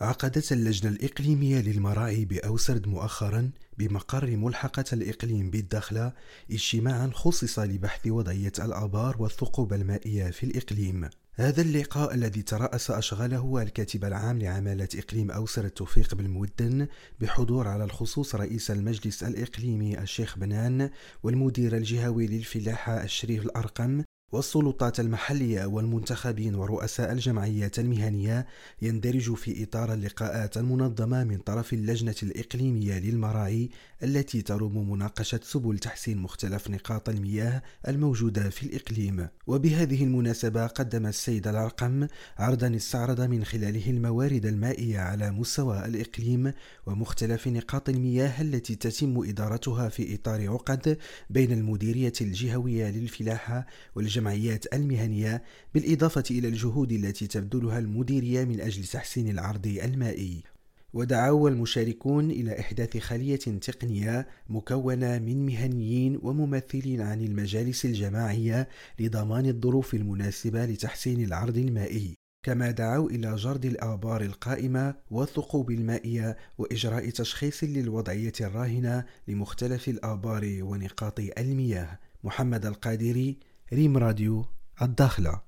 عقدت اللجنة الإقليمية للمراعي بأوسرد مؤخرا بمقر ملحقة الإقليم بالدخلة اجتماعا خصص لبحث وضعية الآبار والثقوب المائية في الإقليم. هذا اللقاء الذي ترأس أشغاله الكاتب العام لعمالة إقليم أوسر توفيق بالمودن بحضور على الخصوص رئيس المجلس الإقليمي الشيخ بنان والمدير الجهوي للفلاحة الشريف الأرقم والسلطات المحلية والمنتخبين ورؤساء الجمعيات المهنية يندرج في إطار اللقاءات المنظمة من طرف اللجنة الإقليمية للمراعي التي تروم مناقشة سبل تحسين مختلف نقاط المياه الموجودة في الإقليم. وبهذه المناسبة قدم السيد الأرقم عرضا استعرض من خلاله الموارد المائية على مستوى الإقليم ومختلف نقاط المياه التي تتم إدارتها في إطار عقد بين المديرية الجهوية للفلاحة والجمعية الجمعيات المهنية بالإضافة إلى الجهود التي تبذلها المديرية من أجل تحسين العرض المائي. ودعوا المشاركون إلى إحداث خلية تقنية مكونة من مهنيين وممثلين عن المجالس الجماعية لضمان الظروف المناسبة لتحسين العرض المائي. كما دعوا إلى جرد الآبار القائمة والثقوب المائية وإجراء تشخيص للوضعية الراهنة لمختلف الآبار ونقاط المياه. محمد القادري ريم راديو الداخلة.